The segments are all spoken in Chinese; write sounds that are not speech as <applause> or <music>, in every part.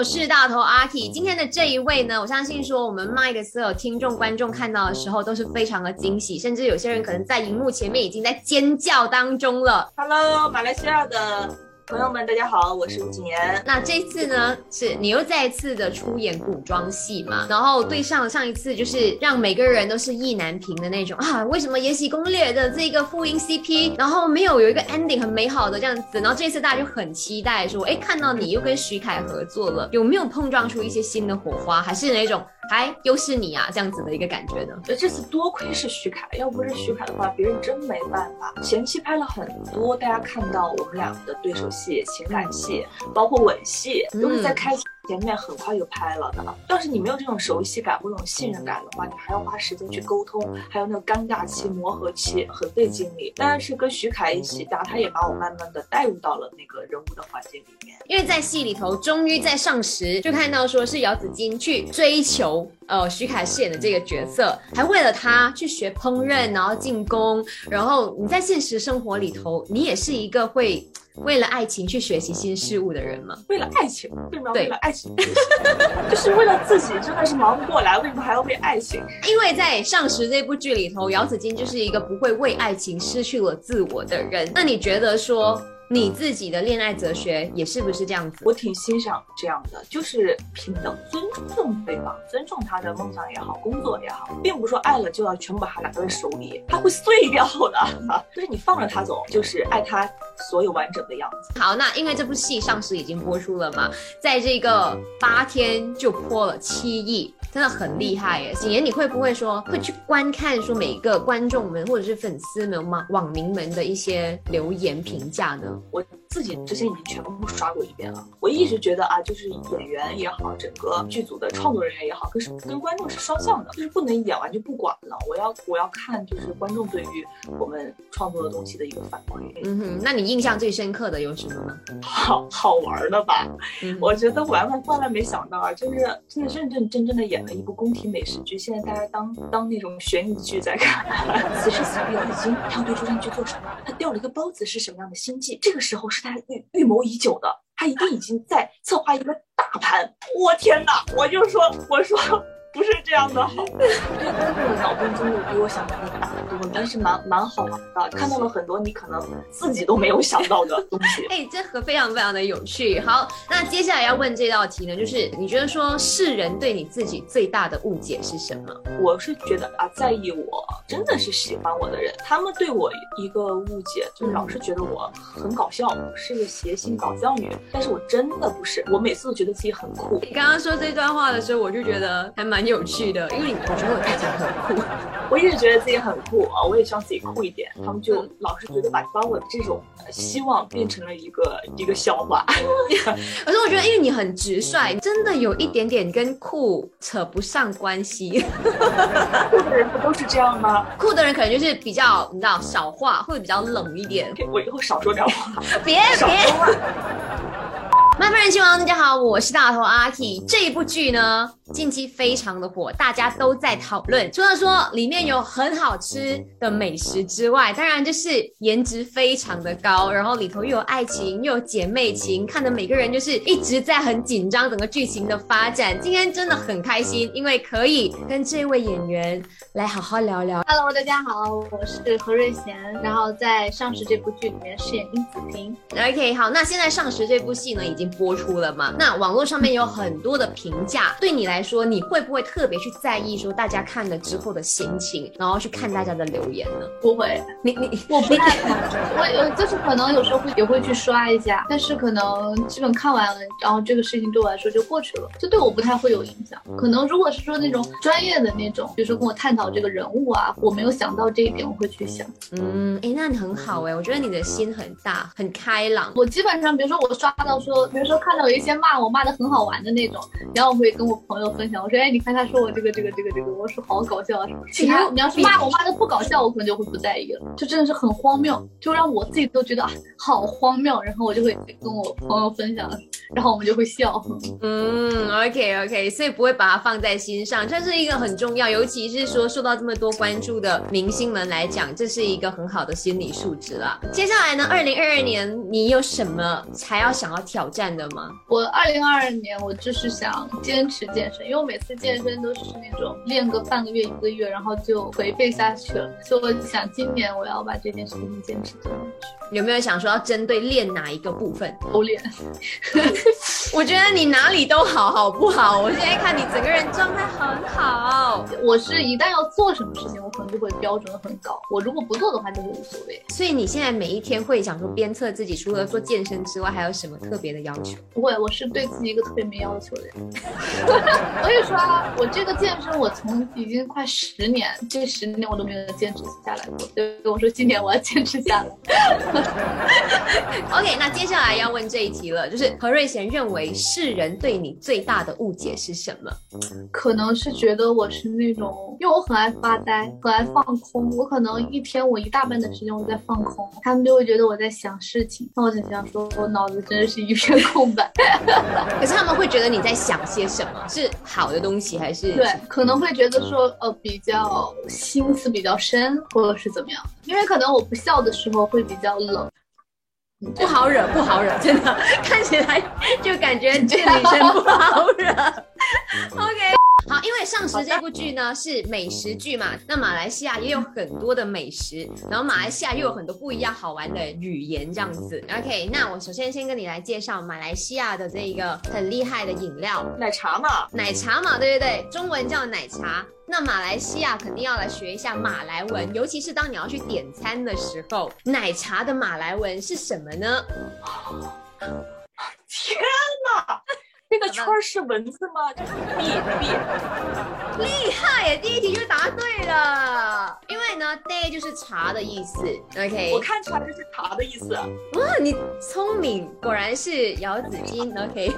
我是大头阿 K。今天的这一位呢，我相信说我们麦的所有听众观众看到的时候都是非常的惊喜，甚至有些人可能在荧幕前面已经在尖叫当中了。Hello，马来西亚的朋友们，大家好，我是吴谨言。那这次呢，是你又再一次的出演古装戏嘛？然后对上上一次就是让每个人都是意难平的那种啊，为什么《延禧攻略》的这个复音 CP，然后没有有一个 ending 很美好的这样子，然后这次大家就很期待说，哎，看到你又跟徐凯合作了，有没有碰撞出一些新的火花，还是那种还又是你啊这样子的一个感觉呢？对这次多亏是徐凯，要不是徐凯的话，别人真没办法。前期拍了很多，大家看到我们俩的对手戏、情感戏，包括吻戏，都是在开前面很快就拍了的。要是你没有这种熟悉感或这种信任感的话，你还要花时间去沟通，还有那个尴尬期、磨合期，很费精力。但是跟徐凯一起搭，他也把我慢慢的带入到了那个人物的环境里面。因为在戏里头，终于在上时就看到说是姚子衿去追求呃徐凯饰演的这个角色，还为了他去学烹饪，然后进宫。然后你在现实生活里头，你也是一个会为了爱情去学习新事物的人吗？为了爱情，为什么要对为了爱情？<laughs> 就是为了自己，真的是忙不过来，为什么还要为爱情？因为在上时这部剧里头，姚子金就是一个不会为爱情失去了自我的人。那你觉得说你自己的恋爱哲学也是不是这样子？我挺欣赏这样的，就是平等、尊重对方，尊重他的梦想也好，工作也好，并不是说爱了就要全部把他拿在手里，他会碎掉的。<laughs> 就是你放着他走，就是爱他所有完整的样子。好，那因为这部戏上市已经播出了嘛，在这个八天就破了七亿，真的很厉害耶！景言，你会不会说会去观看说每一个观众们或者是粉丝们、网网民们的一些留言评价呢？我自己之前已经全部刷过一遍了。我一直觉得啊，就是演员也好，整个剧组的创作人员也好，跟是跟观众是双向的，就是不能演完就不管了。我要我要看就是观众对于我们创作的东西的一个反馈。嗯哼，那你印象最深刻的有什么呢？好好玩的吧？嗯我觉得万万万万没想到啊，就是真的认认真真的演了一部宫廷美食剧，现在大家当当那种悬疑剧在看。<laughs> 此时此刻姚子金他要对朱砂去做什么？他掉了一个包子是什么样的心计？这个时候是他预预谋已久的，他一定已经在策划一个大盘。我天哪！我就说，我说。不是这样的好，这个观众的脑洞真的比我想象的大很多，但是蛮蛮好玩的，看到了很多你可能自己都没有想到的东西。<laughs> 哎、这盒非常非常的有趣。好，那接下来要问这道题呢，就是你觉得说世人对你自己最大的误解是什么？我是觉得啊，在意我真的是喜欢我的人，他们对我一个误解，就是老是觉得我很搞笑，是个谐星搞笑女，但是我真的不是，我每次都觉得自己很酷。你刚刚说这段话的时候，我就觉得还蛮有趣的，因为你我觉得我自己很酷。我一直觉得自己很酷啊，我也希望自己酷一点，他们就老是觉得把把我的这种呃希望变成了一个一个笑话。可是我觉得，因为你很直率，真的有一点点跟酷扯不上关系。酷的人不都是这样吗？酷的人可能就是比较你知道少话，会比较冷一点。我以后少说点话，别 <laughs> 少别。麦饭人气王，大家好，我是大头阿 K。这一部剧呢，近期非常的火，大家都在讨论。除了说里面有很好吃的美食之外，当然就是颜值非常的高，然后里头又有爱情，又有姐妹情，看的每个人就是一直在很紧张整个剧情的发展。今天真的很开心，因为可以跟这位演员来好好聊聊。Hello，大家好，我是何瑞贤，然后在《上时》这部剧里面饰演殷子平。OK，好，那现在上时这部戏呢已经播出了嘛？那网络上面有很多的评价，对你来说，你会不会特别去在意说大家看了之后的心情，然后去看大家的留言呢？不会，你你我不太看，<laughs> 我有就是可能有时候会也会去刷一下，但是可能基本看完了，然后这个事情对我来说就过去了，就对我不太会有影响。可能如果是说那种专业的那种，比如说跟我探讨这个人物啊，我没有想到这一点，我会去想。嗯，哎，那你很好哎，我觉得你的心很大，很开朗。我基本上，比如说我刷到说，比如说看到有一些骂我骂的很好玩的那种，然后我会跟我朋友分享，我说，哎，你看他说我这个这个这个这个，我说好搞笑啊什么。其实你要是骂我骂的不搞笑，我可能就会不在意了，就真的是很荒谬，就让我自己都觉得啊好荒谬，然后我就会跟我朋友分享，然后我们就会笑。嗯，OK OK，所以不会把它放在心上，这是一个很重要，尤其是说受到这么多关注的明星们来讲，这是一个很好的心理素质啦。接下来呢，二零二二年你有什么才要想要挑战的吗？我二零二二年我就是想坚持健身，因为我每次健身都是那种练个半个月一个月，然后就颓废下去了，所以我想今年我要把这件事情坚持做下去。有没有想说要针对练哪一个部分？都练。<laughs> <laughs> 我觉得你哪里都好，好不好？我现在看你整个人状态很好。我是一旦要做什么事情，我可能就会标准很高。我如果不做的话，就会无所谓。所以你现在每一天会想说鞭策自己，除了做健身之外，还有什么特别的要求？不会，我是对自己一个特别没要求的人。<laughs> 我跟你说啊，我这个健身，我从已经快十年，这十年我都没有坚持下来过。对，我说今年我要坚持下来。<laughs> OK，那接下来要问这一题了，就是何瑞贤认为世人对你最大的误解是什么？可能是觉得我是那种，因为我很爱发呆，很爱放空。我可能一天我一大半的时间我在放空，他们就会觉得我在想事情。那我在想说，我脑子真的是一片空白。可是他们会觉得你在想些什么？是好的东西还是？对，可能会觉得说，呃，比较心思比较深，或者是怎么样？因为可能我不笑的时候会比较冷。不好惹，不好惹，真的看起来就感觉这个女生不好惹。<laughs> OK，好，因为上时这部剧呢是美食剧嘛，那马来西亚也有很多的美食，然后马来西亚又有很多不一样好玩的语言这样子。OK，那我首先先跟你来介绍马来西亚的这一个很厉害的饮料奶茶嘛，奶茶嘛，对对对，中文叫奶茶。那马来西亚肯定要来学一下马来文，尤其是当你要去点餐的时候，奶茶的马来文是什么呢？天哪！这个圈儿是文字吗？就是 <laughs> b b 厉害耶！第一题就答对了，因为呢，day 就是茶的意思。OK，我看出来这是茶的意思。哇，你聪明，果然是姚子金。OK，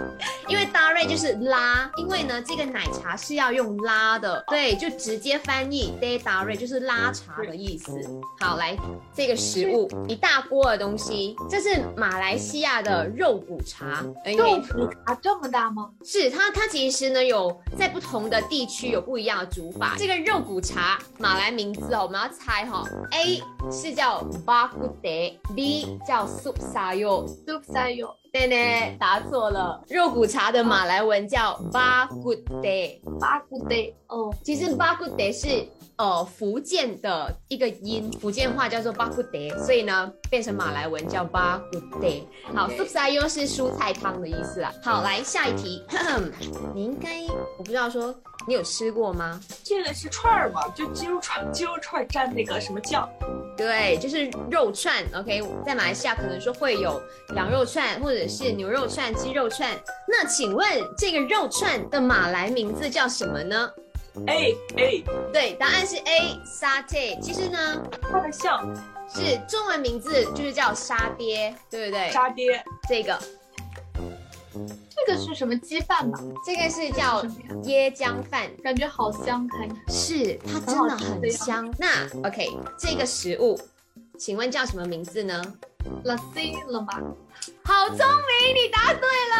因为 Darry 就是拉，因为呢，这个奶茶是要用拉的，对，就直接翻译 day Darry 就是拉茶的意思。好，来这个食物一大锅的东西，这是马来西亚的肉骨茶。肉骨茶这么大吗？是它，它其实呢有在不同的地区有不一样的煮法。这个肉骨茶马来名字哦，我们要猜哈、A 是叫 Bak Kut Teh，B 叫 Sup Sayur。soup sayo 对呢，答错了。肉骨茶的马来文叫 Bak Kut Teh。八股 day 哦，其实 Bak Kut Teh 是呃福建的一个音，福建话叫做 Bak Kut Teh，所以呢变成马来文叫 Bak Kut Teh。好，Sup Sayur 是蔬菜汤的意思啦。好，来下一题，<clears throat> 你应该我不知道说你有吃过吗？这个是串儿嘛，就鸡肉串，鸡肉串蘸那个什么酱。对，就是肉串。OK，在马来西亚可能说会有羊肉串，或者是牛肉串、鸡肉串。那请问这个肉串的马来名字叫什么呢？A A，对，答案是 A satay。其实呢，它的像是中文名字就是叫沙爹，对不对？沙爹。这个这个是什么鸡饭吧？这个是叫椰浆饭。感觉好香，看。是，它真的很香。那 OK，这个食物，请问叫什么名字呢？lassi 了吗？好聪明，你答对了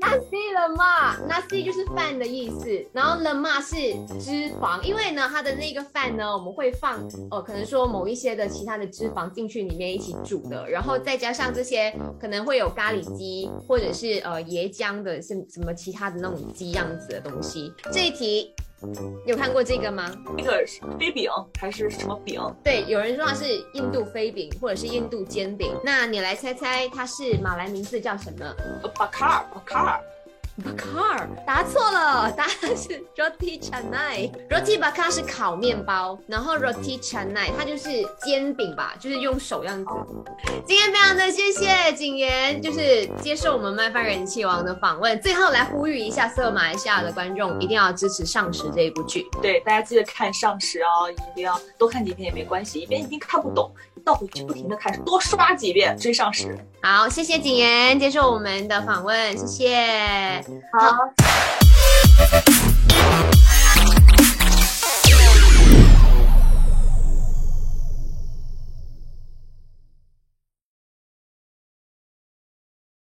，nasi 了嘛，nasi 就是饭的意思，然后了嘛是脂肪，因为呢它的那个饭呢，我们会放呃可能说某一些的其他的脂肪进去里面一起煮的，然后再加上这些可能会有咖喱鸡或者是呃椰浆的是什么其他的那种鸡样子的东西。这一题有看过这个吗？那个是飞饼还是什么饼？对，有人说它是印度飞饼或者是印度煎饼，那你来猜猜它是马来名字叫什么？呃，巴卡尔，巴卡尔。bakar，答错了，答案是 roti canai。roti bakar 是烤面包，然后 roti canai 它就是煎饼吧，就是用手样子。今天非常的谢谢景言，就是接受我们麦饭人气王的访问。最后来呼吁一下所有马来西亚的观众，一定要支持《上时》这一部剧。对，大家记得看上时哦，一定要多看几遍也没关系，一遍一定看不懂，倒回去不停的看，多刷几遍追上时。好，谢谢景言接受我们的访问，谢谢。好。